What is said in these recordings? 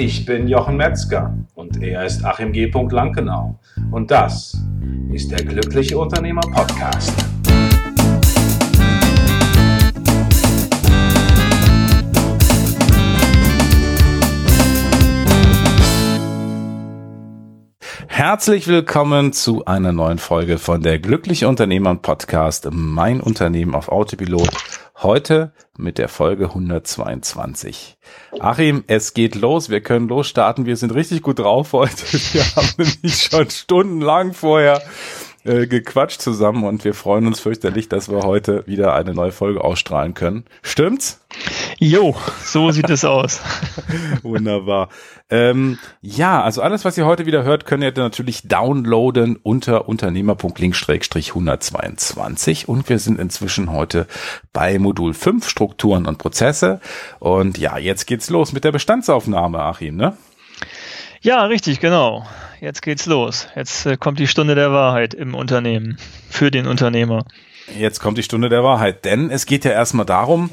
Ich bin Jochen Metzger und er ist Achim G. Lankenau. Und das ist der Glückliche Unternehmer Podcast. Herzlich willkommen zu einer neuen Folge von der Glückliche Unternehmer Podcast, mein Unternehmen auf Autopilot. Heute mit der Folge 122. Achim, es geht los. Wir können losstarten. Wir sind richtig gut drauf heute. Wir haben nämlich schon stundenlang vorher äh, gequatscht zusammen und wir freuen uns fürchterlich, dass wir heute wieder eine neue Folge ausstrahlen können. Stimmt's? Jo, so sieht es aus. Wunderbar. Ähm, ja, also alles, was ihr heute wieder hört, könnt ihr natürlich downloaden unter unternehmer.link-122 und wir sind inzwischen heute bei Modul 5 Strukturen und Prozesse und ja, jetzt geht's los mit der Bestandsaufnahme, Achim, ne? Ja, richtig, genau. Jetzt geht's los. Jetzt äh, kommt die Stunde der Wahrheit im Unternehmen für den Unternehmer. Jetzt kommt die Stunde der Wahrheit, denn es geht ja erstmal darum,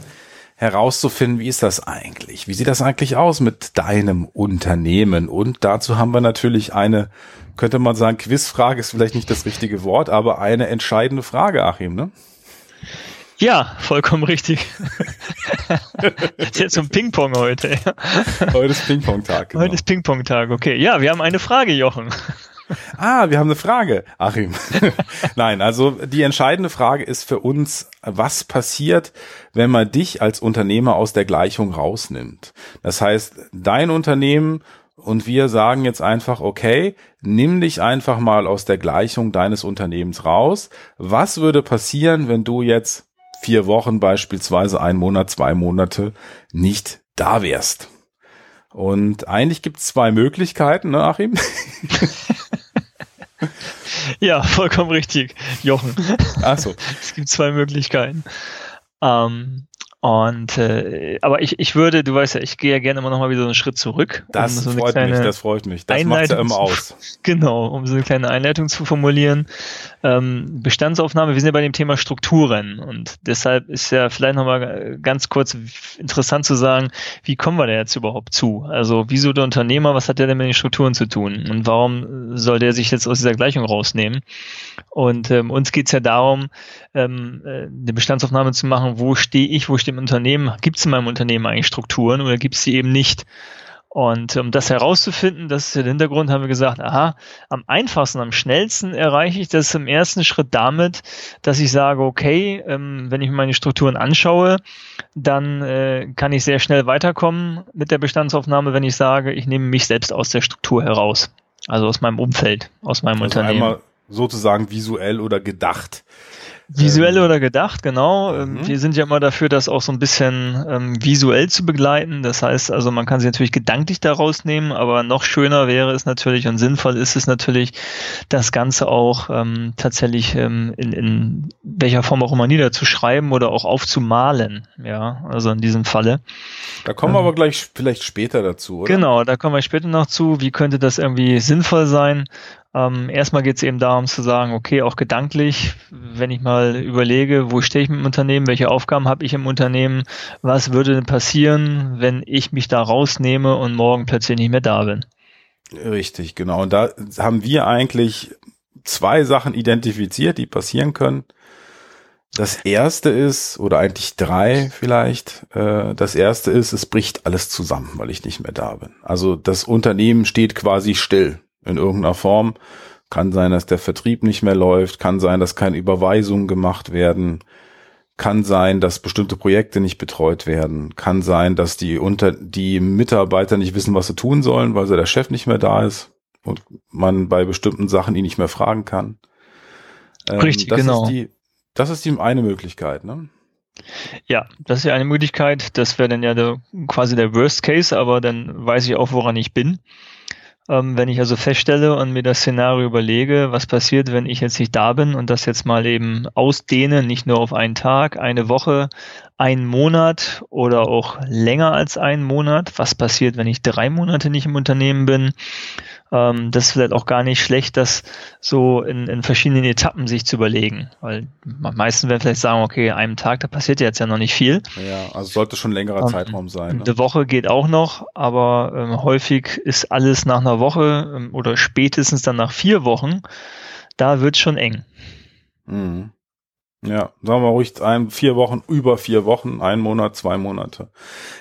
herauszufinden, wie ist das eigentlich? Wie sieht das eigentlich aus mit deinem Unternehmen? Und dazu haben wir natürlich eine, könnte man sagen, Quizfrage ist vielleicht nicht das richtige Wort, aber eine entscheidende Frage, Achim, ne? Ja, vollkommen richtig. das ist jetzt ein Ping-Pong heute. Heute ist Ping-Pong-Tag. Genau. Heute ist Ping-Pong-Tag, okay. Ja, wir haben eine Frage, Jochen. Ah, wir haben eine Frage, Achim. Nein, also die entscheidende Frage ist für uns, was passiert, wenn man dich als Unternehmer aus der Gleichung rausnimmt? Das heißt, dein Unternehmen und wir sagen jetzt einfach, okay, nimm dich einfach mal aus der Gleichung deines Unternehmens raus. Was würde passieren, wenn du jetzt vier Wochen beispielsweise, ein Monat, zwei Monate nicht da wärst? Und eigentlich gibt es zwei Möglichkeiten, ne, Achim? ja, vollkommen richtig, Jochen. Ach so. Es gibt zwei Möglichkeiten. Ähm, und äh, aber ich, ich würde, du weißt ja, ich gehe ja gerne immer noch mal wieder so einen Schritt zurück. Das um so freut mich, das freut mich. Das macht ja immer aus. Genau, um so eine kleine Einleitung zu formulieren. Ähm, Bestandsaufnahme, wir sind ja bei dem Thema Strukturen und deshalb ist ja vielleicht noch mal ganz kurz interessant zu sagen, wie kommen wir da jetzt überhaupt zu? Also wieso der Unternehmer, was hat der denn mit den Strukturen zu tun und warum soll der sich jetzt aus dieser Gleichung rausnehmen? Und ähm, uns geht's ja darum, ähm, äh, eine Bestandsaufnahme zu machen, wo stehe ich, wo stehe im Unternehmen, gibt es in meinem Unternehmen eigentlich Strukturen oder gibt es sie eben nicht? Und um das herauszufinden, das ist der Hintergrund, haben wir gesagt, aha, am einfachsten, am schnellsten erreiche ich das im ersten Schritt damit, dass ich sage, okay, ähm, wenn ich mir meine Strukturen anschaue, dann äh, kann ich sehr schnell weiterkommen mit der Bestandsaufnahme, wenn ich sage, ich nehme mich selbst aus der Struktur heraus. Also aus meinem Umfeld, aus meinem also Unternehmen. Einmal sozusagen visuell oder gedacht. Visuell ähm, oder gedacht, genau. Ähm, mhm. Wir sind ja immer dafür, das auch so ein bisschen ähm, visuell zu begleiten. Das heißt, also man kann sie natürlich gedanklich daraus nehmen, aber noch schöner wäre es natürlich und sinnvoll ist es natürlich, das Ganze auch ähm, tatsächlich ähm, in, in welcher Form auch immer niederzuschreiben oder auch aufzumalen. Ja, also in diesem Falle. Da kommen wir ähm, aber gleich vielleicht später dazu, oder? Genau, da kommen wir später noch zu. Wie könnte das irgendwie sinnvoll sein? Ähm, erstmal geht es eben darum zu sagen, okay, auch gedanklich, wenn ich mal überlege, wo stehe ich mit dem Unternehmen, welche Aufgaben habe ich im Unternehmen, was würde denn passieren, wenn ich mich da rausnehme und morgen plötzlich nicht mehr da bin. Richtig, genau. Und da haben wir eigentlich zwei Sachen identifiziert, die passieren können. Das erste ist, oder eigentlich drei vielleicht, äh, das erste ist, es bricht alles zusammen, weil ich nicht mehr da bin. Also das Unternehmen steht quasi still in irgendeiner Form. Kann sein, dass der Vertrieb nicht mehr läuft, kann sein, dass keine Überweisungen gemacht werden, kann sein, dass bestimmte Projekte nicht betreut werden, kann sein, dass die unter die Mitarbeiter nicht wissen, was sie tun sollen, weil der Chef nicht mehr da ist und man bei bestimmten Sachen ihn nicht mehr fragen kann. Ähm, Richtig, das genau. Ist die, das ist die eine Möglichkeit, ne? Ja, das ist ja eine Möglichkeit. Das wäre dann ja der, quasi der Worst Case, aber dann weiß ich auch, woran ich bin. Ähm, wenn ich also feststelle und mir das Szenario überlege, was passiert, wenn ich jetzt nicht da bin und das jetzt mal eben ausdehne, nicht nur auf einen Tag, eine Woche, einen Monat oder auch länger als einen Monat, was passiert, wenn ich drei Monate nicht im Unternehmen bin, ähm, das ist vielleicht auch gar nicht schlecht, das so in, in verschiedenen Etappen sich zu überlegen. Weil meisten werden vielleicht sagen, okay, einem Tag, da passiert jetzt ja noch nicht viel. Ja, also sollte schon ein längerer ähm, Zeitraum sein. Ne? Eine Woche geht auch noch, aber ähm, häufig ist alles nach einer Woche ähm, oder spätestens dann nach vier Wochen, da wird schon eng. Mhm. Ja, sagen wir ruhig ein, vier Wochen, über vier Wochen, ein Monat, zwei Monate.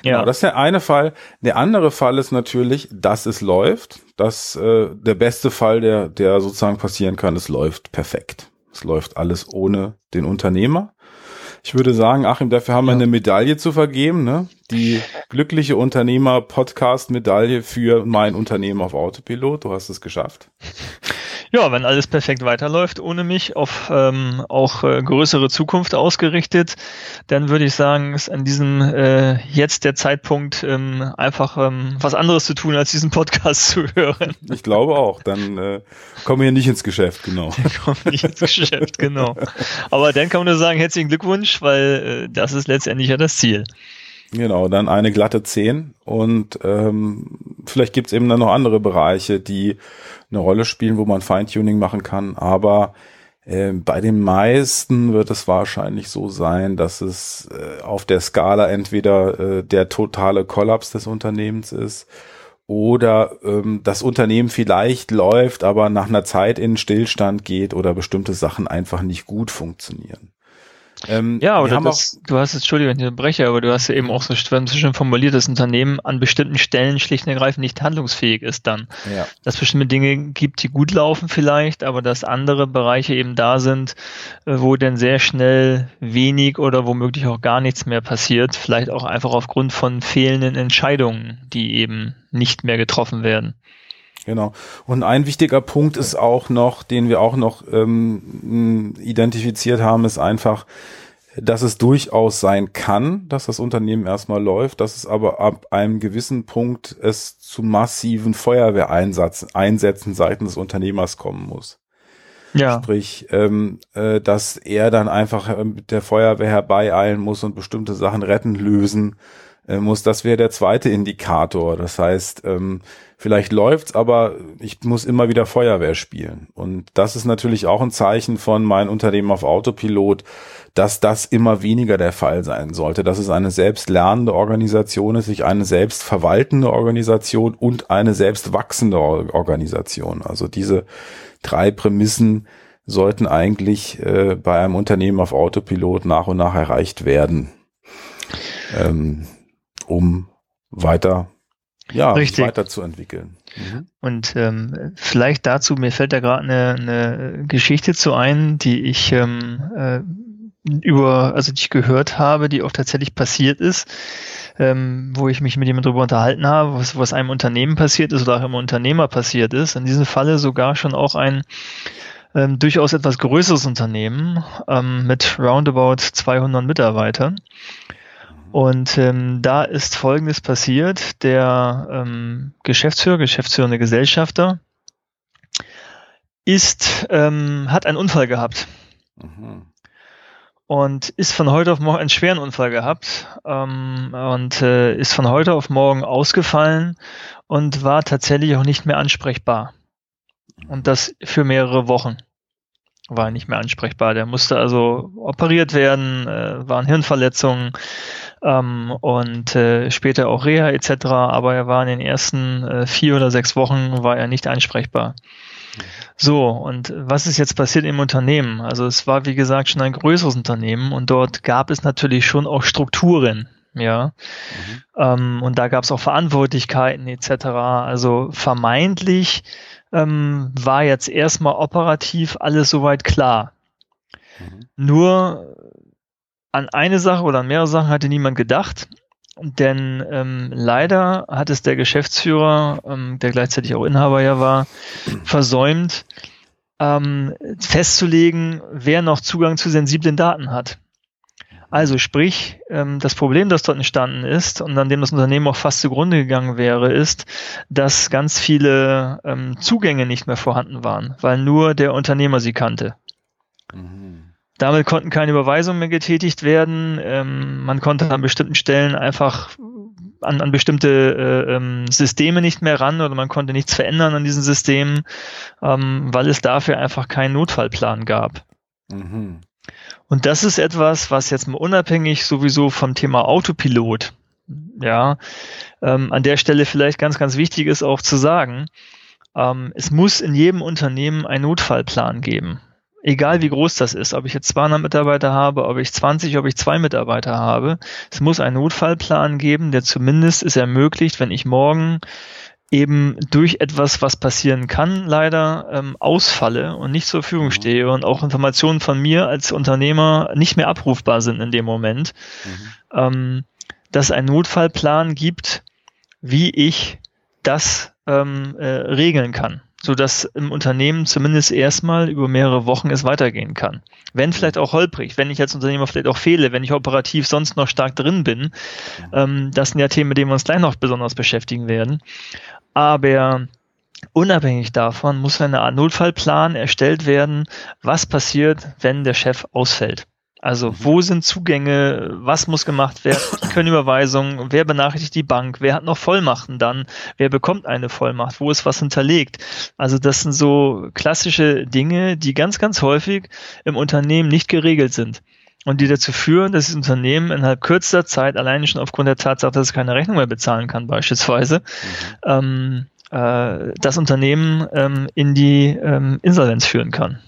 Genau, ja. das ist der eine Fall. Der andere Fall ist natürlich, dass es läuft. Das, äh, der beste Fall, der, der sozusagen passieren kann, es läuft perfekt. Es läuft alles ohne den Unternehmer. Ich würde sagen, Achim, dafür haben wir eine Medaille zu vergeben, ne? Die glückliche Unternehmer Podcast Medaille für mein Unternehmen auf Autopilot. Du hast es geschafft. Ja, wenn alles perfekt weiterläuft, ohne mich auf ähm, auch äh, größere Zukunft ausgerichtet, dann würde ich sagen, ist an diesem äh, jetzt der Zeitpunkt, ähm, einfach ähm, was anderes zu tun, als diesen Podcast zu hören. Ich glaube auch. Dann äh, kommen wir nicht ins Geschäft, genau. Dann kommen wir nicht ins Geschäft, genau. Aber dann kann man nur sagen, herzlichen Glückwunsch, weil äh, das ist letztendlich ja das Ziel. Genau, dann eine glatte 10 und ähm, vielleicht gibt's eben dann noch andere Bereiche, die eine Rolle spielen, wo man Feintuning machen kann, aber äh, bei den meisten wird es wahrscheinlich so sein, dass es äh, auf der Skala entweder äh, der totale Kollaps des Unternehmens ist oder ähm, das Unternehmen vielleicht läuft, aber nach einer Zeit in Stillstand geht oder bestimmte Sachen einfach nicht gut funktionieren. Ähm, ja, oder das, du hast, Entschuldigung, wenn ich unterbreche, aber du hast ja eben auch so schön formuliert, dass ein Unternehmen an bestimmten Stellen schlicht und ergreifend nicht handlungsfähig ist dann. Ja. Dass es bestimmte Dinge gibt, die gut laufen vielleicht, aber dass andere Bereiche eben da sind, äh, wo dann sehr schnell wenig oder womöglich auch gar nichts mehr passiert, vielleicht auch einfach aufgrund von fehlenden Entscheidungen, die eben nicht mehr getroffen werden. Genau. Und ein wichtiger Punkt ist auch noch, den wir auch noch ähm, identifiziert haben, ist einfach, dass es durchaus sein kann, dass das Unternehmen erstmal läuft, dass es aber ab einem gewissen Punkt es zu massiven Feuerwehreinsatz, Einsätzen seitens des Unternehmers kommen muss. Ja. Sprich, ähm, äh, dass er dann einfach äh, mit der Feuerwehr herbeieilen muss und bestimmte Sachen retten, lösen muss. Das wäre der zweite Indikator. Das heißt, ähm, vielleicht läuft's, aber ich muss immer wieder Feuerwehr spielen. Und das ist natürlich auch ein Zeichen von mein Unternehmen auf Autopilot, dass das immer weniger der Fall sein sollte, dass es eine selbstlernende Organisation ist, sich eine selbstverwaltende Organisation und eine selbstwachsende Organisation. Also diese drei Prämissen sollten eigentlich äh, bei einem Unternehmen auf Autopilot nach und nach erreicht werden, ähm, um weiter ja, Richtig. weiterzuentwickeln. Mhm. Und ähm, vielleicht dazu, mir fällt da gerade eine, eine Geschichte zu ein, die ich ähm, äh, über, also die ich gehört habe, die auch tatsächlich passiert ist, ähm, wo ich mich mit jemandem darüber unterhalten habe, was, was einem Unternehmen passiert ist oder auch einem Unternehmer passiert ist. In diesem Falle sogar schon auch ein ähm, durchaus etwas größeres Unternehmen ähm, mit roundabout 200 Mitarbeitern. Und ähm, da ist Folgendes passiert. Der ähm, Geschäftsführer, geschäftsführende Gesellschafter, ist, ähm, hat einen Unfall gehabt. Mhm. Und ist von heute auf morgen einen schweren Unfall gehabt ähm, und äh, ist von heute auf morgen ausgefallen und war tatsächlich auch nicht mehr ansprechbar. Und das für mehrere Wochen war nicht mehr ansprechbar. Der musste also operiert werden, äh, waren Hirnverletzungen, ähm, und äh, später auch Reha etc. Aber er war in den ersten äh, vier oder sechs Wochen war er nicht ansprechbar. So, und was ist jetzt passiert im Unternehmen? Also es war, wie gesagt, schon ein größeres Unternehmen und dort gab es natürlich schon auch Strukturen, ja. Mhm. Ähm, und da gab es auch Verantwortlichkeiten etc. Also vermeintlich ähm, war jetzt erstmal operativ alles soweit klar. Mhm. Nur an eine Sache oder an mehrere Sachen hatte niemand gedacht. Denn ähm, leider hat es der Geschäftsführer, ähm, der gleichzeitig auch Inhaber ja war, versäumt, ähm, festzulegen, wer noch Zugang zu sensiblen Daten hat. Also sprich, ähm, das Problem, das dort entstanden ist und an dem das Unternehmen auch fast zugrunde gegangen wäre, ist, dass ganz viele ähm, Zugänge nicht mehr vorhanden waren, weil nur der Unternehmer sie kannte. Mhm. Damit konnten keine Überweisungen mehr getätigt werden. Ähm, man konnte an bestimmten Stellen einfach an, an bestimmte äh, ähm, Systeme nicht mehr ran oder man konnte nichts verändern an diesen Systemen, ähm, weil es dafür einfach keinen Notfallplan gab. Mhm. Und das ist etwas, was jetzt mal unabhängig sowieso vom Thema Autopilot, ja, ähm, an der Stelle vielleicht ganz, ganz wichtig ist auch zu sagen, ähm, es muss in jedem Unternehmen einen Notfallplan geben. Egal wie groß das ist, ob ich jetzt 200 Mitarbeiter habe, ob ich 20, ob ich zwei Mitarbeiter habe, es muss einen Notfallplan geben, der zumindest es ermöglicht, wenn ich morgen eben durch etwas, was passieren kann, leider ähm, ausfalle und nicht zur Verfügung mhm. stehe und auch Informationen von mir als Unternehmer nicht mehr abrufbar sind in dem Moment, mhm. ähm, dass es einen Notfallplan gibt, wie ich das ähm, äh, regeln kann, so dass im Unternehmen zumindest erstmal über mehrere Wochen es weitergehen kann. Wenn vielleicht auch holprig, wenn ich als Unternehmer vielleicht auch fehle, wenn ich operativ sonst noch stark drin bin, ähm, das sind ja Themen, mit denen wir uns gleich noch besonders beschäftigen werden. Aber unabhängig davon muss eine Art Notfallplan erstellt werden, was passiert, wenn der Chef ausfällt. Also mhm. wo sind Zugänge, was muss gemacht werden, können Überweisungen, wer benachrichtigt die Bank, wer hat noch Vollmachten dann, wer bekommt eine Vollmacht, wo ist was hinterlegt. Also das sind so klassische Dinge, die ganz, ganz häufig im Unternehmen nicht geregelt sind und die dazu führen, dass das Unternehmen innerhalb kürzester Zeit alleine schon aufgrund der Tatsache, dass es keine Rechnung mehr bezahlen kann, beispielsweise, mhm. ähm, äh, das Unternehmen ähm, in die ähm, Insolvenz führen kann.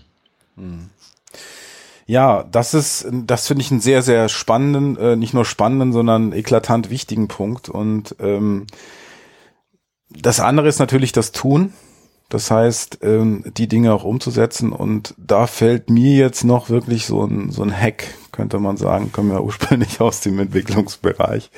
Mhm. Ja, das ist, das finde ich einen sehr, sehr spannenden, äh, nicht nur spannenden, sondern eklatant wichtigen Punkt. Und ähm, das andere ist natürlich das Tun. Das heißt, ähm, die Dinge auch umzusetzen. Und da fällt mir jetzt noch wirklich so ein, so ein Hack, könnte man sagen, kommen wir ursprünglich aus dem Entwicklungsbereich,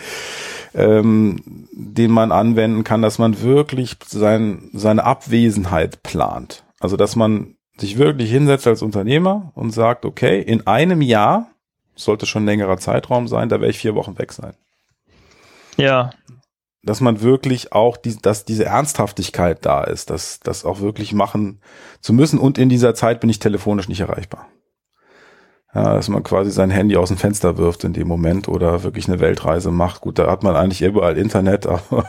ähm, den man anwenden kann, dass man wirklich sein, seine Abwesenheit plant. Also, dass man sich wirklich hinsetzt als Unternehmer und sagt, okay, in einem Jahr, sollte schon ein längerer Zeitraum sein, da werde ich vier Wochen weg sein. Ja. Dass man wirklich auch, die, dass diese Ernsthaftigkeit da ist, dass das auch wirklich machen zu müssen und in dieser Zeit bin ich telefonisch nicht erreichbar. Ja, dass man quasi sein Handy aus dem Fenster wirft in dem Moment oder wirklich eine Weltreise macht. Gut, da hat man eigentlich überall Internet. Aber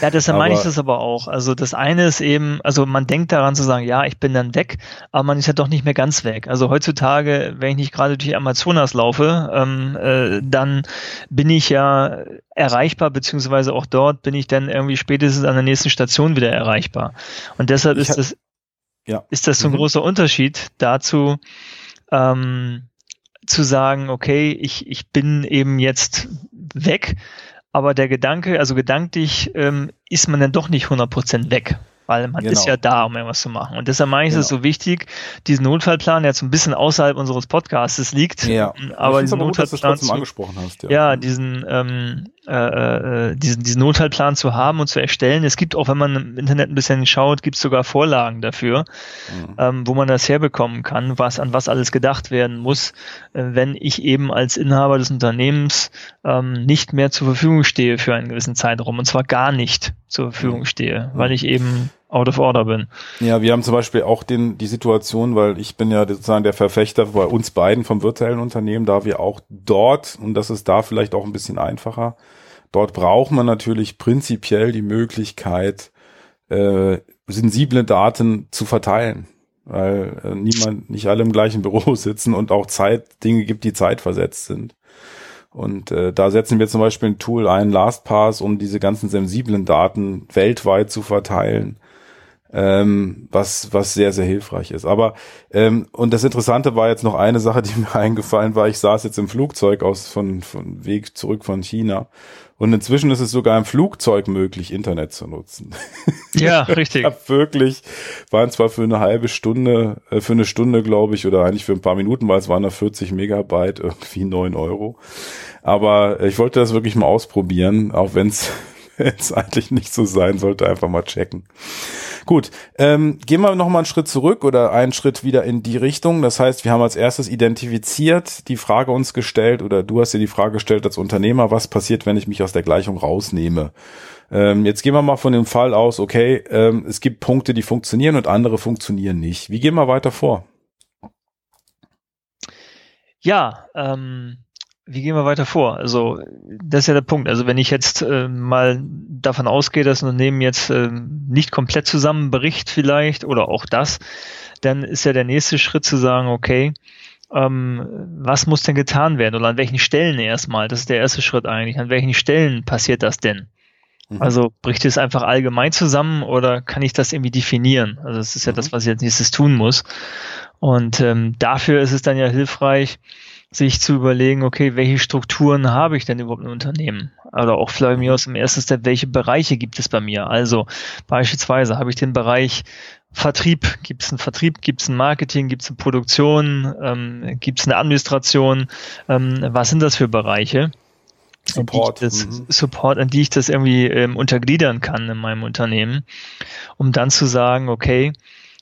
ja, deshalb meine ich das aber auch. Also das eine ist eben, also man denkt daran zu sagen, ja, ich bin dann weg, aber man ist ja doch nicht mehr ganz weg. Also heutzutage, wenn ich nicht gerade durch Amazonas laufe, ähm, äh, dann bin ich ja erreichbar, beziehungsweise auch dort bin ich dann irgendwie spätestens an der nächsten Station wieder erreichbar. Und deshalb ich ist das, ja. ist das so ein mhm. großer Unterschied dazu, ähm, zu sagen, okay, ich, ich bin eben jetzt weg, aber der Gedanke, also gedanklich ähm, ist man dann doch nicht 100% weg weil man genau. ist ja da, um irgendwas zu machen. Und deshalb meine ich genau. es so wichtig, diesen Notfallplan, der jetzt ein bisschen außerhalb unseres Podcasts liegt, ja. aber diesen aber Notfallplan gut, zu, angesprochen hast, ja. ja diesen, ähm, äh, äh, diesen, diesen Notfallplan zu haben und zu erstellen. Es gibt auch, wenn man im Internet ein bisschen schaut, gibt es sogar Vorlagen dafür, mhm. ähm, wo man das herbekommen kann, was an was alles gedacht werden muss, äh, wenn ich eben als Inhaber des Unternehmens ähm, nicht mehr zur Verfügung stehe für einen gewissen Zeitraum und zwar gar nicht zur Verfügung mhm. stehe, weil ich eben out of order bin. Ja, wir haben zum Beispiel auch den, die Situation, weil ich bin ja sozusagen der Verfechter bei uns beiden vom virtuellen Unternehmen, da wir auch dort, und das ist da vielleicht auch ein bisschen einfacher, dort braucht man natürlich prinzipiell die Möglichkeit, äh, sensible Daten zu verteilen, weil äh, niemand, nicht alle im gleichen Büro sitzen und auch Zeit, Dinge gibt, die zeitversetzt sind. Und äh, da setzen wir zum Beispiel ein Tool ein, LastPass, um diese ganzen sensiblen Daten weltweit zu verteilen ähm, was, was sehr, sehr hilfreich ist. Aber, ähm, und das Interessante war jetzt noch eine Sache, die mir eingefallen war. Ich saß jetzt im Flugzeug aus, von, von Weg zurück von China. Und inzwischen ist es sogar im Flugzeug möglich, Internet zu nutzen. Ja, richtig. ich wirklich, waren zwar für eine halbe Stunde, äh, für eine Stunde, glaube ich, oder eigentlich für ein paar Minuten, weil es waren da 40 Megabyte, irgendwie neun Euro. Aber ich wollte das wirklich mal ausprobieren, auch wenn es eigentlich nicht so sein sollte, einfach mal checken. Gut, ähm, gehen wir nochmal einen Schritt zurück oder einen Schritt wieder in die Richtung. Das heißt, wir haben als erstes identifiziert, die Frage uns gestellt oder du hast dir die Frage gestellt als Unternehmer, was passiert, wenn ich mich aus der Gleichung rausnehme? Ähm, jetzt gehen wir mal von dem Fall aus, okay, ähm, es gibt Punkte, die funktionieren und andere funktionieren nicht. Wie gehen wir weiter vor? Ja, ähm, wie gehen wir weiter vor? Also, das ist ja der Punkt. Also, wenn ich jetzt äh, mal davon ausgehe, dass ein Unternehmen jetzt äh, nicht komplett zusammenbricht vielleicht oder auch das, dann ist ja der nächste Schritt zu sagen, okay, ähm, was muss denn getan werden oder an welchen Stellen erstmal? Das ist der erste Schritt eigentlich. An welchen Stellen passiert das denn? Mhm. Also bricht es einfach allgemein zusammen oder kann ich das irgendwie definieren? Also das ist ja mhm. das, was ich als nächstes tun muss. Und ähm, dafür ist es dann ja hilfreich, sich zu überlegen, okay, welche Strukturen habe ich denn überhaupt im Unternehmen? Oder auch vielleicht mir aus dem ersten Step, welche Bereiche gibt es bei mir? Also beispielsweise habe ich den Bereich Vertrieb, gibt es einen Vertrieb, gibt es ein Marketing, gibt es eine Produktion, ähm, gibt es eine Administration, ähm, was sind das für Bereiche? Support. Das, mhm. Support, an die ich das irgendwie ähm, untergliedern kann in meinem Unternehmen, um dann zu sagen, okay,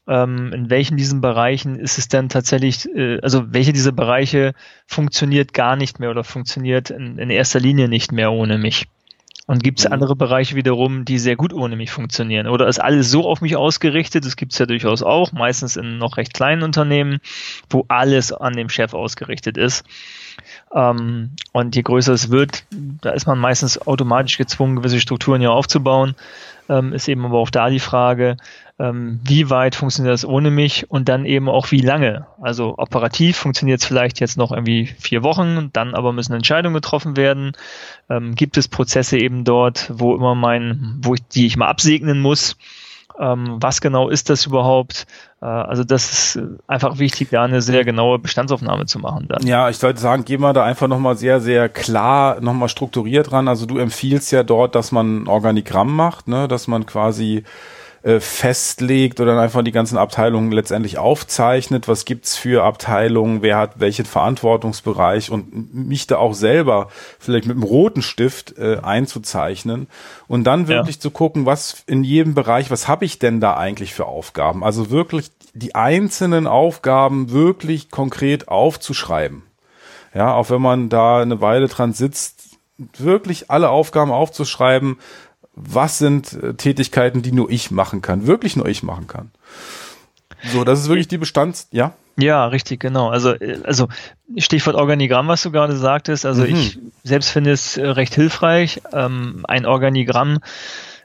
ähm, in welchen diesen Bereichen ist es denn tatsächlich, äh, also welche dieser Bereiche funktioniert gar nicht mehr oder funktioniert in, in erster Linie nicht mehr ohne mich? Und gibt es mhm. andere Bereiche wiederum, die sehr gut ohne mich funktionieren? Oder ist alles so auf mich ausgerichtet? Das gibt es ja durchaus auch, meistens in noch recht kleinen Unternehmen, wo alles an dem Chef ausgerichtet ist. Ähm, und je größer es wird, da ist man meistens automatisch gezwungen, gewisse Strukturen ja aufzubauen. Ähm, ist eben aber auch da die Frage, ähm, wie weit funktioniert das ohne mich und dann eben auch wie lange. Also operativ funktioniert es vielleicht jetzt noch irgendwie vier Wochen, dann aber müssen Entscheidungen getroffen werden. Ähm, gibt es Prozesse eben dort, wo immer mein, wo ich, die ich mal absegnen muss? Ähm, was genau ist das überhaupt? Äh, also das ist einfach wichtig, da eine sehr genaue Bestandsaufnahme zu machen. Dann. Ja, ich sollte sagen, gehen wir da einfach nochmal sehr, sehr klar, nochmal strukturiert ran. Also du empfiehlst ja dort, dass man ein Organigramm macht, ne? dass man quasi äh, festlegt oder einfach die ganzen Abteilungen letztendlich aufzeichnet, was gibt's für Abteilungen, wer hat welchen Verantwortungsbereich und mich da auch selber vielleicht mit einem roten Stift äh, einzuzeichnen und dann wirklich ja. zu gucken, was in jedem Bereich, was habe ich denn da eigentlich für Aufgaben? Also wirklich die einzelnen Aufgaben wirklich konkret aufzuschreiben. Ja, auch wenn man da eine Weile dran sitzt, wirklich alle Aufgaben aufzuschreiben, was sind äh, Tätigkeiten, die nur ich machen kann, wirklich nur ich machen kann. So, das ist wirklich die Bestands, ja? Ja, richtig, genau. Also, äh, also Stichwort Organigramm, was du gerade sagtest. Also mhm. ich selbst finde es äh, recht hilfreich. Ähm, ein Organigramm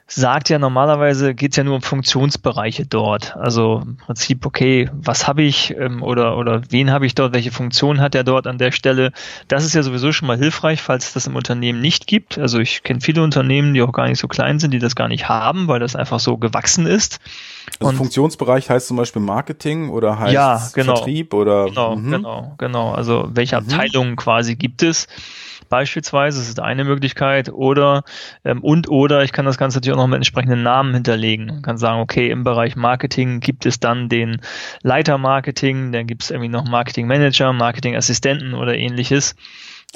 sagt ja normalerweise geht es ja nur um Funktionsbereiche dort. Also im Prinzip, okay, was habe ich ähm, oder, oder wen habe ich dort, welche Funktion hat er dort an der Stelle. Das ist ja sowieso schon mal hilfreich, falls es das im Unternehmen nicht gibt. Also ich kenne viele Unternehmen, die auch gar nicht so klein sind, die das gar nicht haben, weil das einfach so gewachsen ist. Also Und Funktionsbereich heißt zum Beispiel Marketing oder heißt ja, genau, Vertrieb oder genau, mhm. genau, genau. Also welche mhm. Abteilungen mhm. quasi gibt es? Beispielsweise, das ist eine Möglichkeit, oder ähm, und oder ich kann das Ganze natürlich auch noch mit entsprechenden Namen hinterlegen. Man kann sagen, okay, im Bereich Marketing gibt es dann den Leiter Marketing, dann gibt es irgendwie noch Marketing Manager, Marketing Assistenten oder ähnliches.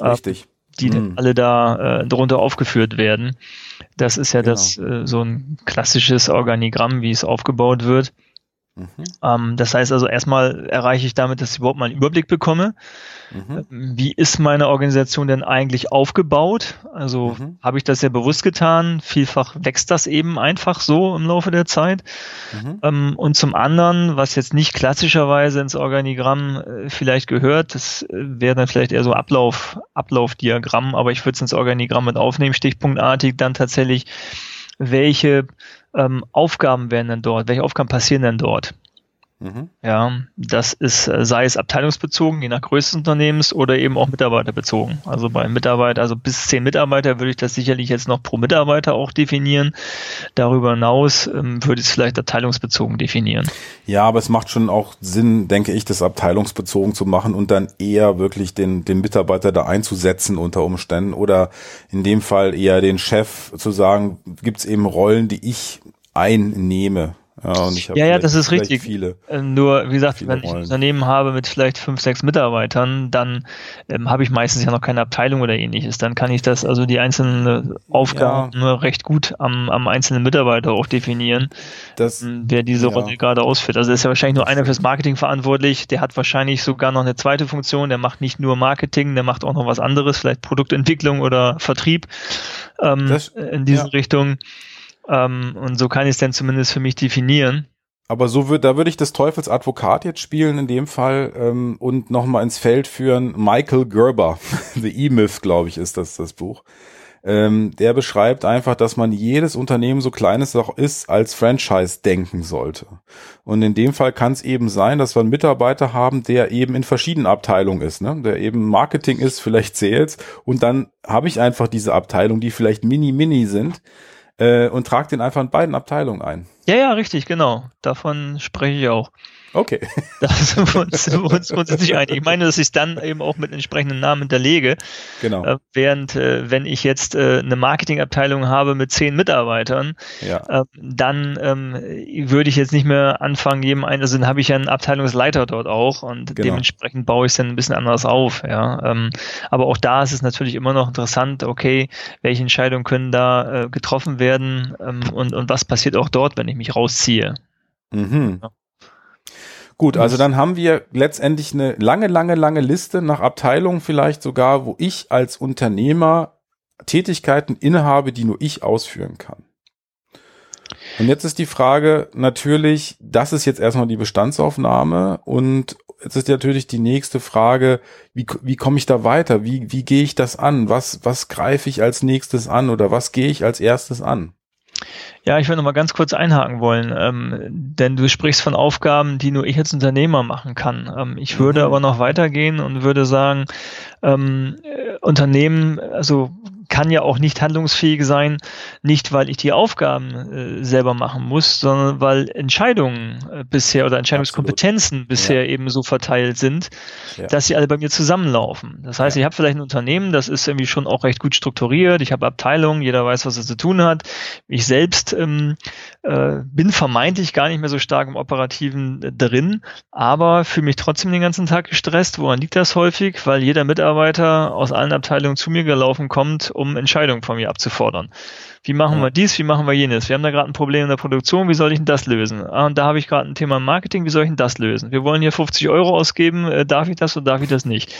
Äh, Richtig. Äh, die hm. alle da äh, drunter aufgeführt werden. Das ist ja genau. das äh, so ein klassisches Organigramm, wie es aufgebaut wird. Mhm. Ähm, das heißt also, erstmal erreiche ich damit, dass ich überhaupt mal einen Überblick bekomme. Mhm. Wie ist meine Organisation denn eigentlich aufgebaut? Also mhm. habe ich das sehr bewusst getan. Vielfach wächst das eben einfach so im Laufe der Zeit. Mhm. Ähm, und zum anderen, was jetzt nicht klassischerweise ins Organigramm äh, vielleicht gehört, das äh, wäre dann vielleicht eher so Ablauf, Ablaufdiagramm, aber ich würde es ins Organigramm mit aufnehmen, stichpunktartig dann tatsächlich, welche ähm, Aufgaben werden denn dort, welche Aufgaben passieren denn dort? Mhm. Ja, das ist, äh, sei es abteilungsbezogen, je nach Größe des Unternehmens oder eben auch mitarbeiterbezogen. Also bei Mitarbeiter, also bis zehn Mitarbeiter würde ich das sicherlich jetzt noch pro Mitarbeiter auch definieren. Darüber hinaus ähm, würde ich es vielleicht abteilungsbezogen definieren. Ja, aber es macht schon auch Sinn, denke ich, das abteilungsbezogen zu machen und dann eher wirklich den, den Mitarbeiter da einzusetzen unter Umständen oder in dem Fall eher den Chef zu sagen, gibt es eben Rollen, die ich einnehme ja, und ich ja, ja, das ist richtig. Viele, äh, Nur, wie gesagt, wenn ich ein Unternehmen habe mit vielleicht fünf, sechs Mitarbeitern, dann ähm, habe ich meistens ja noch keine Abteilung oder ähnliches. Dann kann ich das, also die einzelnen Aufgaben ja. recht gut am, am einzelnen Mitarbeiter auch definieren, das, ähm, wer diese ja. Rolle gerade ausführt. Also ist ja wahrscheinlich nur einer fürs Marketing verantwortlich, der hat wahrscheinlich sogar noch eine zweite Funktion, der macht nicht nur Marketing, der macht auch noch was anderes, vielleicht Produktentwicklung oder Vertrieb ähm, das, in diese ja. Richtung. Ähm, und so kann ich es dann zumindest für mich definieren. aber so wird, da würde ich des Teufels Advokat jetzt spielen in dem Fall ähm, und nochmal ins Feld führen. Michael Gerber, The E-Myth, glaube ich, ist das das Buch. Ähm, der beschreibt einfach, dass man jedes Unternehmen, so klein es auch ist, als Franchise denken sollte. Und in dem Fall kann es eben sein, dass wir einen Mitarbeiter haben, der eben in verschiedenen Abteilungen ist, ne? der eben Marketing ist, vielleicht Sales. Und dann habe ich einfach diese Abteilung, die vielleicht mini-mini sind äh, und trage den einfach in beiden Abteilungen ein. Ja, ja, richtig, genau. Davon spreche ich auch. Okay. Da sind wir uns, sind wir uns grundsätzlich einig. Ich meine, dass ich es dann eben auch mit entsprechenden Namen hinterlege. Genau. Äh, während, äh, wenn ich jetzt äh, eine Marketingabteilung habe mit zehn Mitarbeitern, Ja. äh, dann ähm, würde ich jetzt nicht mehr anfangen, jedem einen, also dann habe ich ja einen Abteilungsleiter dort auch und Genau. dementsprechend baue ich es dann ein bisschen anders auf. Ja. Ähm, aber auch da ist es natürlich immer noch interessant, okay, welche Entscheidungen können da äh, getroffen werden ähm, und, und was passiert auch dort, wenn ich mich rausziehe. Mhm. Ja. Gut, also dann haben wir letztendlich eine lange, lange, lange Liste nach Abteilungen vielleicht sogar, wo ich als Unternehmer Tätigkeiten innehabe, die nur ich ausführen kann. Und jetzt ist die Frage natürlich, das ist jetzt erstmal die Bestandsaufnahme und jetzt ist natürlich die nächste Frage, wie, wie komme ich da weiter? Wie, wie gehe ich das an? Was, was greife ich als nächstes an oder was gehe ich als erstes an? Ja, ich würde noch mal ganz kurz einhaken wollen, ähm, denn du sprichst von Aufgaben, die nur ich als Unternehmer machen kann. Ähm, ich würde Mhm. aber noch weitergehen und würde sagen, ähm, äh, Unternehmen, also kann ja auch nicht handlungsfähig sein, nicht weil ich die Aufgaben äh, selber machen muss, sondern weil Entscheidungen äh, bisher oder Entscheidungskompetenzen bisher eben so verteilt sind, Ja. dass sie alle bei mir zusammenlaufen. Das heißt, Ja. ich habe vielleicht ein Unternehmen, das ist irgendwie schon auch recht gut strukturiert, ich habe Abteilungen, jeder weiß, was er zu tun hat. Ich selbst ähm, äh, bin vermeintlich gar nicht mehr so stark im Operativen äh, drin, aber fühle mich trotzdem den ganzen Tag gestresst. Woran liegt das häufig? Weil jeder Mitarbeiter aus allen Abteilungen zu mir gelaufen kommt, um Entscheidungen von mir abzufordern. Wie machen wir dies? Wie machen wir jenes? Wir haben da gerade ein Problem in der Produktion. Wie soll ich denn das lösen? Ah, und da habe ich gerade ein Thema im Marketing. Wie soll ich denn das lösen? Wir wollen hier 50 Euro ausgeben. Äh, darf ich das oder darf ich das nicht?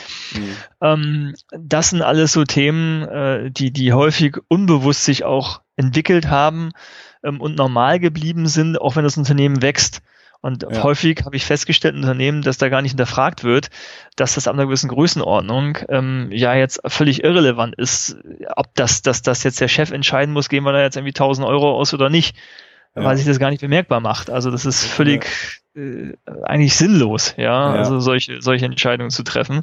Ähm, das sind alles so Themen, äh, die, die häufig unbewusst sich auch entwickelt haben ähm, und normal geblieben sind, auch wenn das Unternehmen wächst. Und Ja. häufig habe ich festgestellt in Unternehmen, dass da gar nicht hinterfragt wird, dass das ab einer gewissen Größenordnung ähm, ja jetzt völlig irrelevant ist, ob das, dass das jetzt der Chef entscheiden muss, geben wir da jetzt irgendwie 1000 Euro aus oder nicht, Ja. weil sich das gar nicht bemerkbar macht. Also das ist völlig äh, eigentlich sinnlos, ja, Ja. also solche, solche Entscheidungen zu treffen.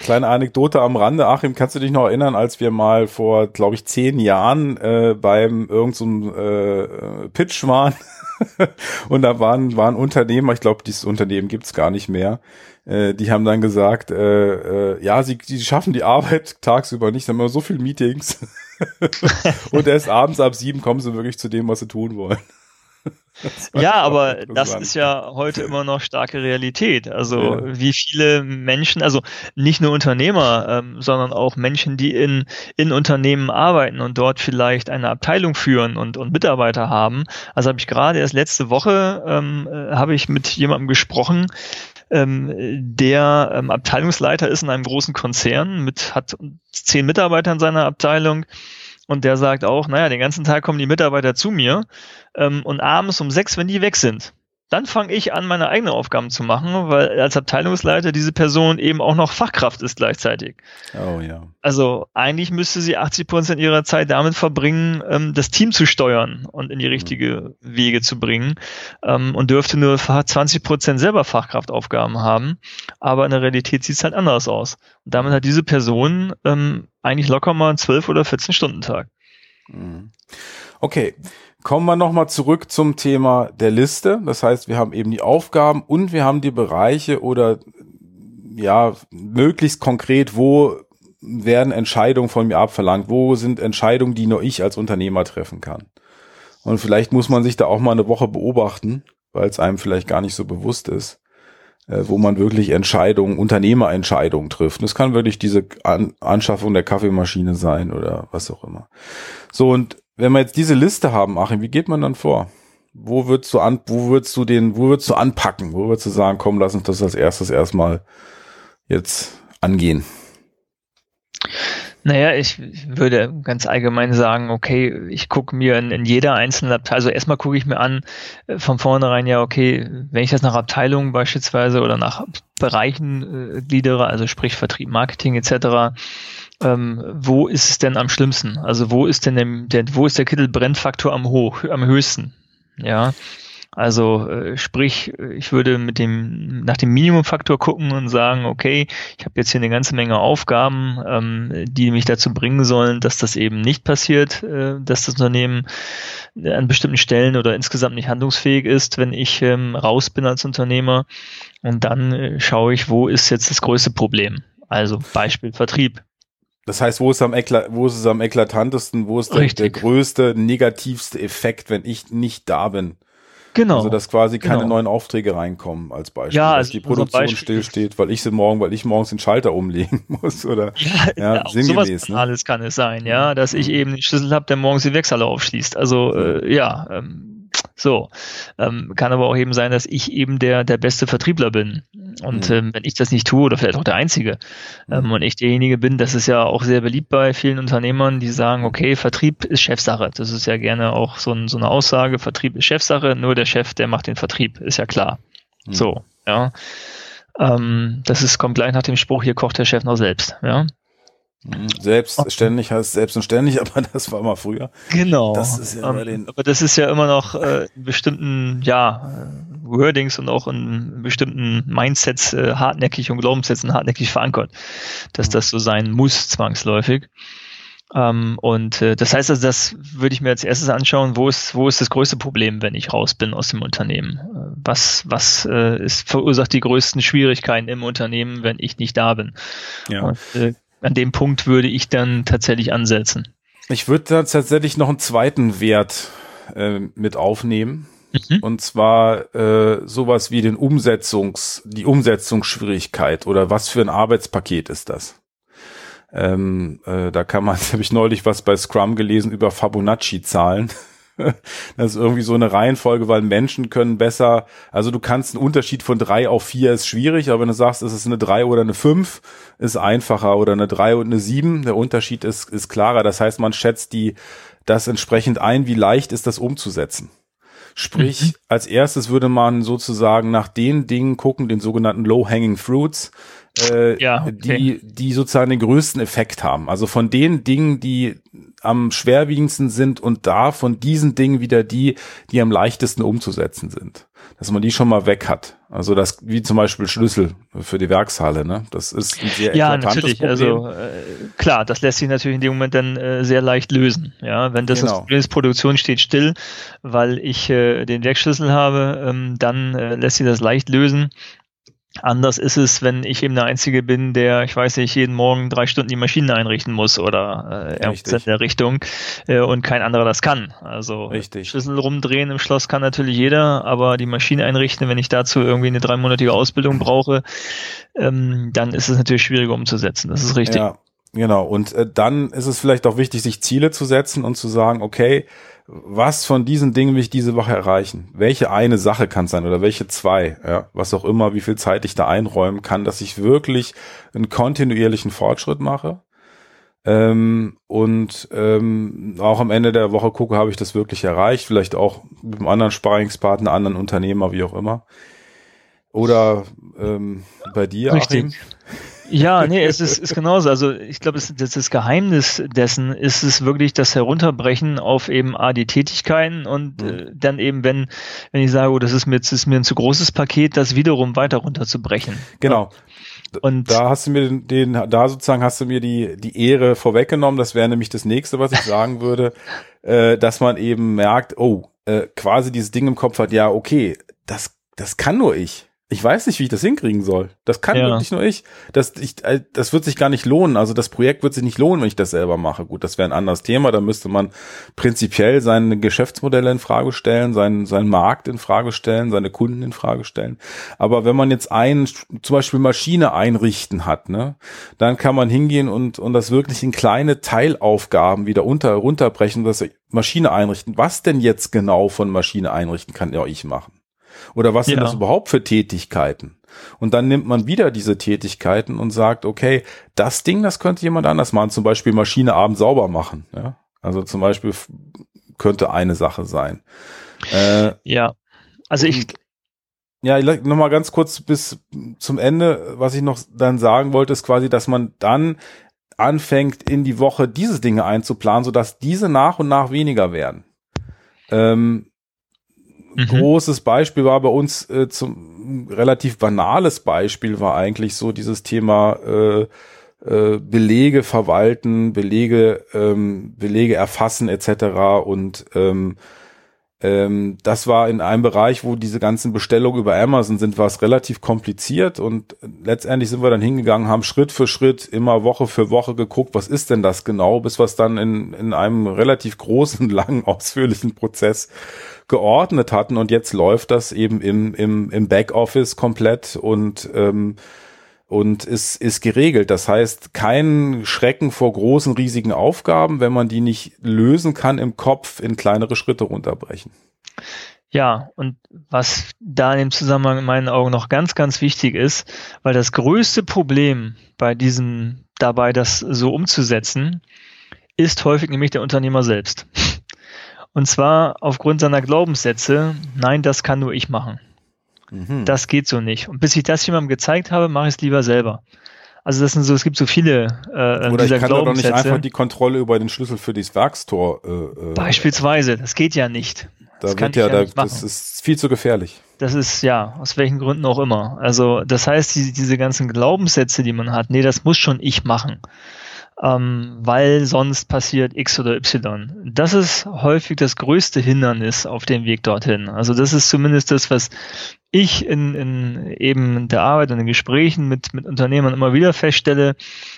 Kleine Anekdote am Rande. Achim, kannst du dich noch erinnern, als wir mal vor, glaube ich, zehn Jahren äh, beim irgendeinem so äh, Pitch waren und da waren, waren Unternehmer, ich glaube, dieses Unternehmen gibt's gar nicht mehr, äh, die haben dann gesagt, äh, äh, ja, sie, sie schaffen die Arbeit tagsüber nicht, haben immer so viele Meetings und erst abends ab sieben kommen sie wirklich zu dem, was sie tun wollen. Ja, aber das ist ja heute immer noch starke Realität. Also Ja. wie viele Menschen, also nicht nur Unternehmer, ähm, sondern auch Menschen, die in, in Unternehmen arbeiten und dort vielleicht eine Abteilung führen und, und Mitarbeiter haben. Also habe ich gerade erst letzte Woche ähm, äh, habe ich mit jemandem gesprochen, ähm, der ähm, Abteilungsleiter ist in einem großen Konzern mit hat zehn Mitarbeiter in seiner Abteilung und der sagt auch, naja, den ganzen Tag kommen die Mitarbeiter zu mir ähm, und abends um sechs, wenn die weg sind, dann fange ich an, meine eigenen Aufgaben zu machen, weil als Abteilungsleiter diese Person eben auch noch Fachkraft ist gleichzeitig. Oh ja. Also eigentlich müsste sie 80 Prozent ihrer Zeit damit verbringen, ähm, das Team zu steuern und in die richtige Wege zu bringen ähm, und dürfte nur 20 Prozent selber Fachkraftaufgaben haben. Aber in der Realität sieht es halt anders aus. Und damit hat diese Person ähm, eigentlich locker mal einen 12 oder 14 Stunden Tag. Mhm. Okay, kommen wir nochmal zurück zum Thema der Liste. Das heißt, wir haben eben die Aufgaben und wir haben die Bereiche oder ja, möglichst konkret, wo werden Entscheidungen von mir abverlangt? Wo sind Entscheidungen, die nur ich als Unternehmer treffen kann? Und vielleicht muss man sich da auch mal eine Woche beobachten, weil es einem vielleicht gar nicht so bewusst ist, äh, wo man wirklich Entscheidungen, Unternehmerentscheidungen trifft. Und es kann wirklich diese An Anschaffung der Kaffeemaschine sein oder was auch immer. So, und wenn wir jetzt diese Liste haben, Achim, wie geht man dann vor? Wo würdest du an, wo würdest du den, wo würdest du anpacken? Wo würdest du sagen, komm, lass uns das als erstes erstmal jetzt angehen? Naja, ich würde ganz allgemein sagen, okay, ich gucke mir in, in, jeder einzelnen Abteilung, also erstmal gucke ich mir an, äh, von vornherein ja, okay, wenn ich das nach Abteilungen beispielsweise oder nach Bereichen äh, gliedere, also sprich Vertrieb, Marketing etc., ähm, wo ist es denn am schlimmsten? Also wo ist denn der, wo ist der Kittelbrennfaktor am hoch, am höchsten? Ja, also äh, sprich, ich würde mit dem nach dem Minimumfaktor gucken und sagen, okay, ich habe jetzt hier eine ganze Menge Aufgaben, ähm, die mich dazu bringen sollen, dass das eben nicht passiert, äh, dass das Unternehmen an bestimmten Stellen oder insgesamt nicht handlungsfähig ist, wenn ich ähm, raus bin als Unternehmer. Und dann äh, schaue ich, wo ist jetzt das größte Problem. Also Beispiel Vertrieb. Das heißt, wo ist, am Ekla wo ist es am eklatantesten, wo ist der, der, größte, negativste Effekt, wenn ich nicht da bin? Genau. Also dass quasi keine genau. neuen Aufträge reinkommen als Beispiel. Ja, also dass die Produktion stillsteht, weil ich sie morgen, weil ich morgens den Schalter umlegen muss oder ja, ja, ja sinngemäß. Ne? Alles kann es sein, ja, dass ich eben den Schlüssel habe, der morgens die Wechsler aufschließt. Also äh, ja, ähm, so. Ähm, kann aber auch eben sein, dass ich eben der, der beste Vertriebler bin. Und mhm. ähm, wenn ich das nicht tue, oder vielleicht auch der Einzige, ähm, mhm. und ich derjenige bin, das ist ja auch sehr beliebt bei vielen Unternehmern, die sagen, okay, Vertrieb ist Chefsache. Das ist ja gerne auch so, ein, so eine Aussage, Vertrieb ist Chefsache, nur der Chef, der macht den Vertrieb, ist ja klar. Mhm. So, ja. Ähm, das ist, kommt gleich nach dem Spruch, hier kocht der Chef noch selbst, ja. Selbstständig heißt selbst und ständig, aber das war mal früher. Genau. Das ja ähm, aber das ist ja immer noch äh, in bestimmten, ja, äh, Wordings und auch in bestimmten Mindsets äh, hartnäckig und Glaubenssätzen hartnäckig verankert, dass das so sein muss, zwangsläufig. Ähm, und äh, das heißt also, das würde ich mir als erstes anschauen, wo ist, wo ist das größte Problem, wenn ich raus bin aus dem Unternehmen? Äh, was, was äh, ist, verursacht die größten Schwierigkeiten im Unternehmen, wenn ich nicht da bin? Ja. Und, äh, an dem Punkt würde ich dann tatsächlich ansetzen. Ich würde da tatsächlich noch einen zweiten Wert äh, mit aufnehmen. Mhm. Und zwar äh, sowas wie den Umsetzungs, die Umsetzungsschwierigkeit oder was für ein Arbeitspaket ist das? Ähm, äh, da kann man, habe ich neulich was bei Scrum gelesen über Fibonacci-Zahlen. das ist irgendwie so eine Reihenfolge, weil Menschen können besser, also du kannst einen Unterschied von drei auf vier ist schwierig, aber wenn du sagst, es ist eine drei oder eine fünf, ist einfacher oder eine drei und eine sieben, der Unterschied ist, ist klarer. Das heißt, man schätzt die, das entsprechend ein, wie leicht ist das umzusetzen. Sprich, mhm. als erstes würde man sozusagen nach den Dingen gucken, den sogenannten Low-Hanging Fruits, äh, ja, okay. die, die sozusagen den größten Effekt haben. Also von den Dingen, die am schwerwiegendsten sind und da von diesen Dingen wieder die, die am leichtesten umzusetzen sind. Dass man die schon mal weg hat. Also das, wie zum Beispiel Schlüssel für die Werkshalle, ne? Das ist ein sehr Ja, natürlich. Problem. Also äh, klar, das lässt sich natürlich in dem Moment dann äh, sehr leicht lösen. Ja, wenn das, genau. Problem ist, Produktion steht still, weil ich äh, den Werkschlüssel habe, ähm, dann äh, lässt sich das leicht lösen. Anders ist es, wenn ich eben der Einzige bin, der, ich weiß nicht, jeden Morgen drei Stunden die Maschine einrichten muss oder äh, irgendwas in der Richtung äh, und kein anderer das kann. Also Richtig. Schlüssel rumdrehen im Schloss kann natürlich jeder, aber die Maschine einrichten, wenn ich dazu irgendwie eine dreimonatige Ausbildung brauche, ähm, dann ist es natürlich schwieriger umzusetzen. Das ist richtig. Ja, genau. Und äh, dann ist es vielleicht auch wichtig, sich Ziele zu setzen und zu sagen, okay, was von diesen Dingen will ich diese Woche erreichen? Welche eine Sache kann es sein oder welche zwei? Ja, was auch immer, wie viel Zeit ich da einräumen kann, dass ich wirklich einen kontinuierlichen Fortschritt mache. Ähm, und ähm, auch am Ende der Woche gucke, habe ich das wirklich erreicht? Vielleicht auch mit einem anderen Sparingspartner, anderen Unternehmer, wie auch immer. Oder ähm, bei dir, Richtig. Achim? Ja, nee, es ist, ist genauso. Also ich glaube, das, das Geheimnis dessen ist es wirklich das Herunterbrechen auf eben A, die Tätigkeiten und mhm. äh, dann eben, wenn, wenn ich sage, oh, das ist mir, das ist mir ein zu großes Paket, das wiederum weiter runterzubrechen. Genau. Und da hast du mir den, den, da sozusagen hast du mir die, die Ehre vorweggenommen. Das wäre nämlich das nächste, was ich sagen würde, äh, dass man eben merkt, oh, äh, quasi dieses Ding im Kopf hat, ja, okay, das, das kann nur ich ich weiß nicht, wie ich das hinkriegen soll. Das kann ja. wirklich nur ich. Das, ich. Äh, das wird sich gar nicht lohnen. Also das Projekt wird sich nicht lohnen, wenn ich das selber mache. Gut, das wäre ein anderes Thema. Da müsste man prinzipiell seine Geschäftsmodelle in Frage stellen, seinen, seinen Markt in Frage stellen, seine Kunden in Frage stellen. Aber wenn man jetzt einen, zum Beispiel Maschine einrichten hat, ne, dann kann man hingehen und, und das wirklich in kleine Teilaufgaben wieder unter, runterbrechen, das Maschine einrichten. Was denn jetzt genau von Maschine einrichten kann ja ich machen? Oder was sind das überhaupt für Tätigkeiten? Und dann nimmt man wieder diese Tätigkeiten und sagt, okay, das Ding, das könnte jemand anders machen, zum Beispiel Maschine abends sauber machen. Ja? Also zum Beispiel könnte eine Sache sein. Äh, ja, also ich. Ja, noch mal ganz kurz bis zum Ende, was ich noch dann sagen wollte, ist quasi, dass man dann anfängt, in die Woche diese Dinge einzuplanen, sodass diese nach und nach weniger werden. Ähm, mhm. Großes Beispiel war bei uns äh, zum relativ banales Beispiel war eigentlich so dieses Thema äh, äh, Belege verwalten, Belege ähm, Belege erfassen etc. und ähm, ähm, das war in einem Bereich, wo diese ganzen Bestellungen über Amazon sind, war es relativ kompliziert und letztendlich sind wir dann hingegangen, haben Schritt für Schritt immer Woche für Woche geguckt, was ist denn das genau, bis es dann in, in einem relativ großen, langen, ausführlichen Prozess geordnet hatten und jetzt läuft das eben im, im, im Backoffice komplett und ähm, und ist, ist geregelt. Das heißt, kein Schrecken vor großen, riesigen Aufgaben, wenn man die nicht lösen kann im Kopf, in kleinere Schritte runterbrechen. Ja, und was da in dem Zusammenhang in meinen Augen noch ganz, ganz wichtig ist, weil das größte Problem bei diesem, dabei das so umzusetzen, ist häufig nämlich der Unternehmer selbst. Und zwar aufgrund seiner Glaubenssätze, nein, das kann nur ich machen. Mhm. Das geht so nicht. Und bis ich das jemandem gezeigt habe, mache ich es lieber selber. Also das sind so, es gibt so viele äh, Oder dieser ich kann doch nicht einfach die Kontrolle über den Schlüssel für dieses Werkstor. Äh, äh, Beispielsweise, das geht ja nicht. Da das wird ja, ja da, das ist viel zu gefährlich. Das ist ja, aus welchen Gründen auch immer. Also das heißt, die, diese ganzen Glaubenssätze, die man hat, nee, das muss schon ich machen ähm, weil sonst passiert X oder Y. Das ist häufig das größte Hindernis auf dem Weg dorthin. Also das ist zumindest das, was ich in, in eben der Arbeit und in Gesprächen mit, mit Unternehmern immer wieder feststelle,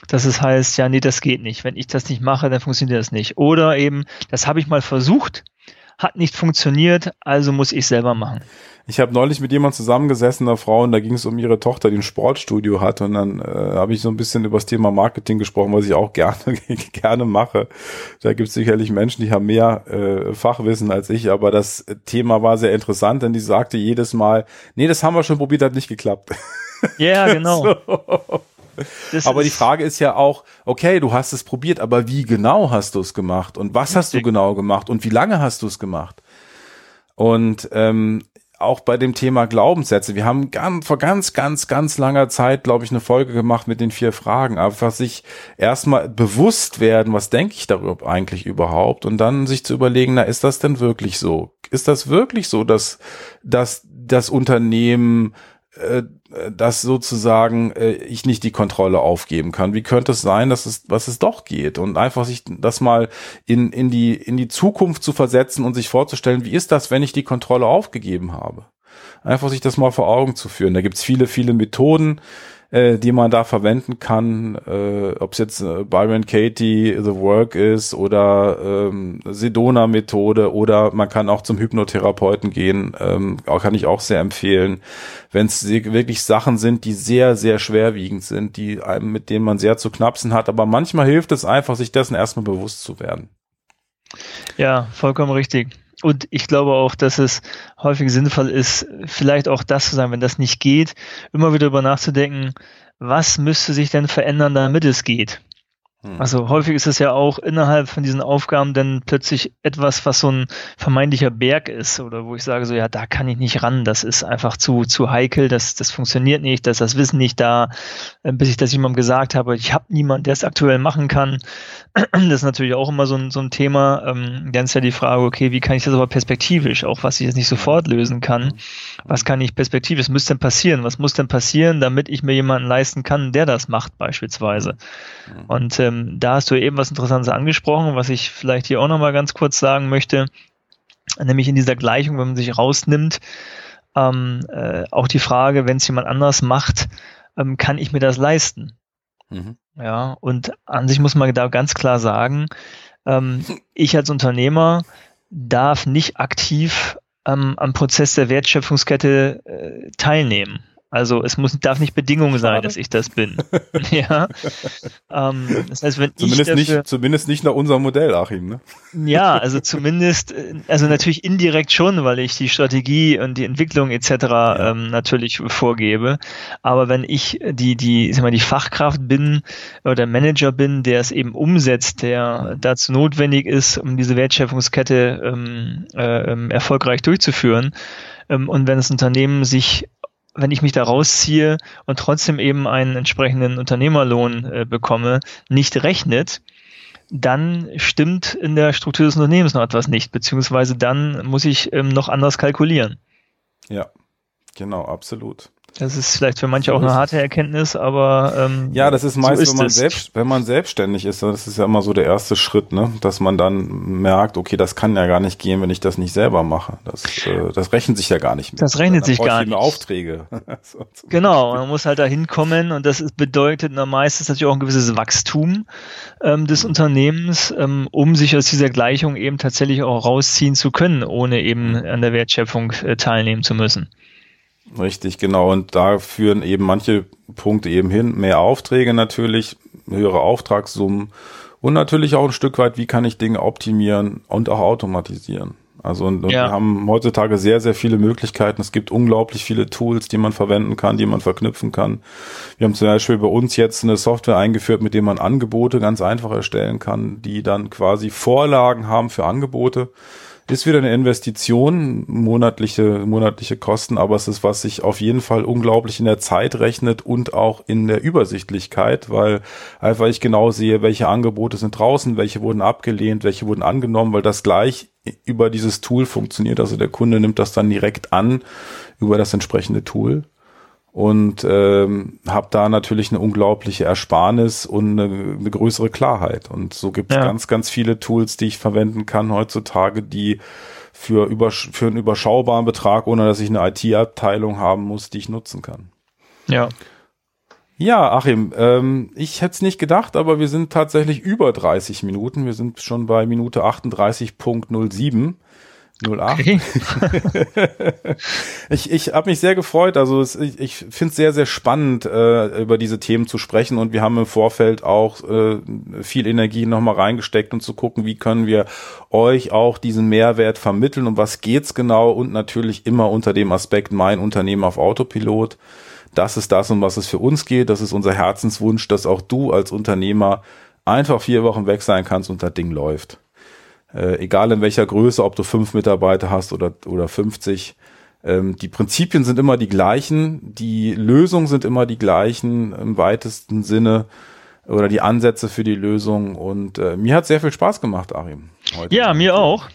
dass es heißt, ja, nee, das geht nicht. Wenn ich das nicht mache, dann funktioniert das nicht. Oder eben, das habe ich mal versucht, hat nicht funktioniert, also muss ich selber machen. Ich habe neulich mit jemand zusammengesessen, einer Frau, und da ging es um ihre Tochter, die ein Sportstudio hat. Und dann äh, habe ich so ein bisschen über das Thema Marketing gesprochen, was ich auch gerne, gerne mache. Da gibt es sicherlich Menschen, die haben mehr äh, Fachwissen als ich, aber das Thema war sehr interessant, denn die sagte jedes Mal, nee, das haben wir schon probiert, hat nicht geklappt. Ja, genau. so. Das aber die Frage ist ja auch, okay, du hast es probiert, aber wie genau hast du es gemacht und was hast du genau gemacht und wie lange hast du es gemacht? Und ähm, auch bei dem Thema Glaubenssätze. Wir haben ganz, vor ganz, ganz, ganz langer Zeit, glaube ich, eine Folge gemacht mit den vier Fragen. Einfach sich erstmal bewusst werden, was denke ich darüber eigentlich überhaupt? Und dann sich zu überlegen, na, ist das denn wirklich so? Ist das wirklich so, dass, dass das Unternehmen dass sozusagen äh, ich nicht die Kontrolle aufgeben kann. Wie könnte es sein, dass es, was es doch geht? Und einfach sich das mal in, in die, in die Zukunft zu versetzen und sich vorzustellen, wie ist das, wenn ich die Kontrolle aufgegeben habe? Einfach sich das mal vor Augen zu führen. Da gibt's viele, viele Methoden äh, die man da verwenden kann, äh, ob es jetzt äh, Byron Katie The Work ist oder ähm, Sedona-Methode oder man kann auch zum Hypnotherapeuten gehen, ähm, kann ich auch sehr empfehlen, wenn es wirklich Sachen sind, die sehr, sehr schwerwiegend sind, die einem, mit denen man sehr zu knapsen hat, aber manchmal hilft es einfach, sich dessen erstmal bewusst zu werden. Ja, vollkommen richtig. Und ich glaube auch, dass es häufig sinnvoll ist, vielleicht auch das zu sagen, wenn das nicht geht, immer wieder darüber nachzudenken, was müsste sich denn verändern, damit es geht? Hm. Also häufig ist es ja auch innerhalb von diesen Aufgaben dann plötzlich etwas, was so ein vermeintlicher Berg ist oder wo ich sage so, ja, da kann ich nicht ran, das ist einfach zu, zu heikel, das, das funktioniert nicht, dass das Wissen nicht da, äh, bis ich das jemandem gesagt habe, ich habe niemanden, der es aktuell machen kann. Das ist natürlich auch immer so ein, so ein Thema. Ähm, dann ist ja die Frage, okay, wie kann ich das aber perspektivisch, auch was ich jetzt nicht sofort lösen kann, was kann ich perspektivisch, was müsste denn passieren, was muss denn passieren, damit ich mir jemanden leisten kann, der das macht beispielsweise. Und ähm, da hast du eben was Interessantes angesprochen, was ich vielleicht hier auch nochmal ganz kurz sagen möchte, nämlich in dieser Gleichung, wenn man sich rausnimmt, ähm, äh, auch die Frage, wenn es jemand anders macht, ähm, kann ich mir das leisten? Mhm. Ja, und an sich muss man da ganz klar sagen, ähm, ich als Unternehmer darf nicht aktiv ähm, am Prozess der Wertschöpfungskette äh, teilnehmen. Also es muss, darf nicht Bedingung sein, dass ich das bin. ja. Ähm, das heißt, wenn zumindest ich dafür, nicht, zumindest nicht nach unserem Modell, Achim. Ne? Ja, also zumindest, also natürlich indirekt schon, weil ich die Strategie und die Entwicklung etc. Ja. Ähm, natürlich vorgebe. Aber wenn ich die die sag mal, die Fachkraft bin oder Manager bin, der es eben umsetzt, der dazu notwendig ist, um diese Wertschöpfungskette ähm, äh, ähm, erfolgreich durchzuführen. Ähm, und wenn das Unternehmen sich wenn ich mich da rausziehe und trotzdem eben einen entsprechenden Unternehmerlohn äh, bekomme, nicht rechnet, dann stimmt in der Struktur des Unternehmens noch etwas nicht, beziehungsweise dann muss ich ähm, noch anders kalkulieren. Ja, genau, absolut. Das ist vielleicht für manche so auch eine harte Erkenntnis, aber ähm, ja, das ist meist, so ist wenn man selbst, wenn man selbstständig ist, das ist ja immer so der erste Schritt, ne, dass man dann merkt, okay, das kann ja gar nicht gehen, wenn ich das nicht selber mache. Das, äh, das rechnet sich ja gar nicht mehr. Das rechnet sich gar nicht. Aufträge. so, genau, man muss halt da hinkommen und das bedeutet na, meistens natürlich auch ein gewisses Wachstum ähm, des Unternehmens, ähm, um sich aus dieser Gleichung eben tatsächlich auch rausziehen zu können, ohne eben an der Wertschöpfung äh, teilnehmen zu müssen. Richtig, genau. Und da führen eben manche Punkte eben hin. Mehr Aufträge natürlich, höhere Auftragssummen und natürlich auch ein Stück weit, wie kann ich Dinge optimieren und auch automatisieren. Also und, und ja. wir haben heutzutage sehr, sehr viele Möglichkeiten. Es gibt unglaublich viele Tools, die man verwenden kann, die man verknüpfen kann. Wir haben zum Beispiel bei uns jetzt eine Software eingeführt, mit der man Angebote ganz einfach erstellen kann, die dann quasi Vorlagen haben für Angebote ist wieder eine Investition, monatliche, monatliche Kosten, aber es ist, was sich auf jeden Fall unglaublich in der Zeit rechnet und auch in der Übersichtlichkeit, weil einfach ich genau sehe, welche Angebote sind draußen, welche wurden abgelehnt, welche wurden angenommen, weil das gleich über dieses Tool funktioniert. Also der Kunde nimmt das dann direkt an über das entsprechende Tool und ähm, habe da natürlich eine unglaubliche Ersparnis und eine, eine größere Klarheit. Und so gibt es ja. ganz, ganz viele Tools, die ich verwenden kann heutzutage, die für, über, für einen überschaubaren Betrag, ohne dass ich eine IT-Abteilung haben muss, die ich nutzen kann. Ja. Ja, Achim, ähm, ich hätte es nicht gedacht, aber wir sind tatsächlich über 30 Minuten. Wir sind schon bei Minute 38.07. 08. Okay. ich ich habe mich sehr gefreut. Also es, ich, ich finde es sehr, sehr spannend, äh, über diese Themen zu sprechen. Und wir haben im Vorfeld auch äh, viel Energie nochmal reingesteckt, um zu gucken, wie können wir euch auch diesen Mehrwert vermitteln und was geht's genau und natürlich immer unter dem Aspekt mein Unternehmen auf Autopilot. Das ist das, um was es für uns geht. Das ist unser Herzenswunsch, dass auch du als Unternehmer einfach vier Wochen weg sein kannst und das Ding läuft äh, egal in welcher Größe, ob du fünf Mitarbeiter hast oder, oder 50. Ähm, die Prinzipien sind immer die gleichen, die Lösungen sind immer die gleichen im weitesten Sinne oder die Ansätze für die Lösung. Und äh, mir hat sehr viel Spaß gemacht, Arim. Heute. Ja, mir auch.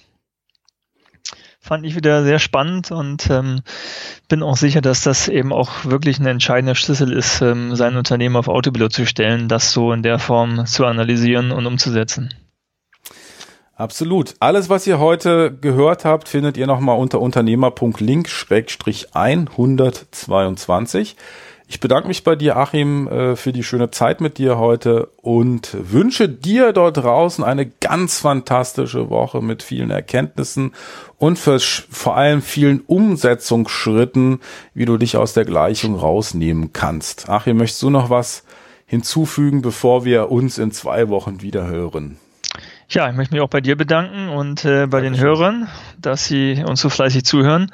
Fand ich wieder sehr spannend und ähm, bin auch sicher, dass das eben auch wirklich ein entscheidender Schlüssel ist, ähm, sein Unternehmen auf Autopilot zu stellen, das so in der Form zu analysieren und umzusetzen. Absolut. Alles, was ihr heute gehört habt, findet ihr nochmal unter unternehmer.link-122. Ich bedanke mich bei dir, Achim, äh, für die schöne Zeit mit dir heute und wünsche dir dort draußen eine ganz fantastische Woche mit vielen Erkenntnissen und vor allem vielen Umsetzungsschritten, wie du dich aus der Gleichung rausnehmen kannst. Achim, möchtest du noch was hinzufügen, bevor wir uns in zwei Wochen wieder hören? Ja, ich möchte mich auch bei dir bedanken und äh, bei Dankeschön. den Hörern, dass sie uns so fleißig zuhören.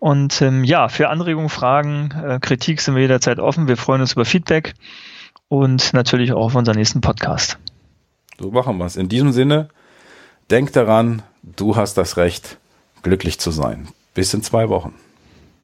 Und ähm, ja, für Anregungen, Fragen, äh, Kritik sind wir jederzeit offen. Wir freuen uns über Feedback und natürlich auch auf unseren nächsten Podcast. So machen wir es. In diesem Sinne, denk daran, du hast das Recht, glücklich zu sein. Bis in zwei Wochen.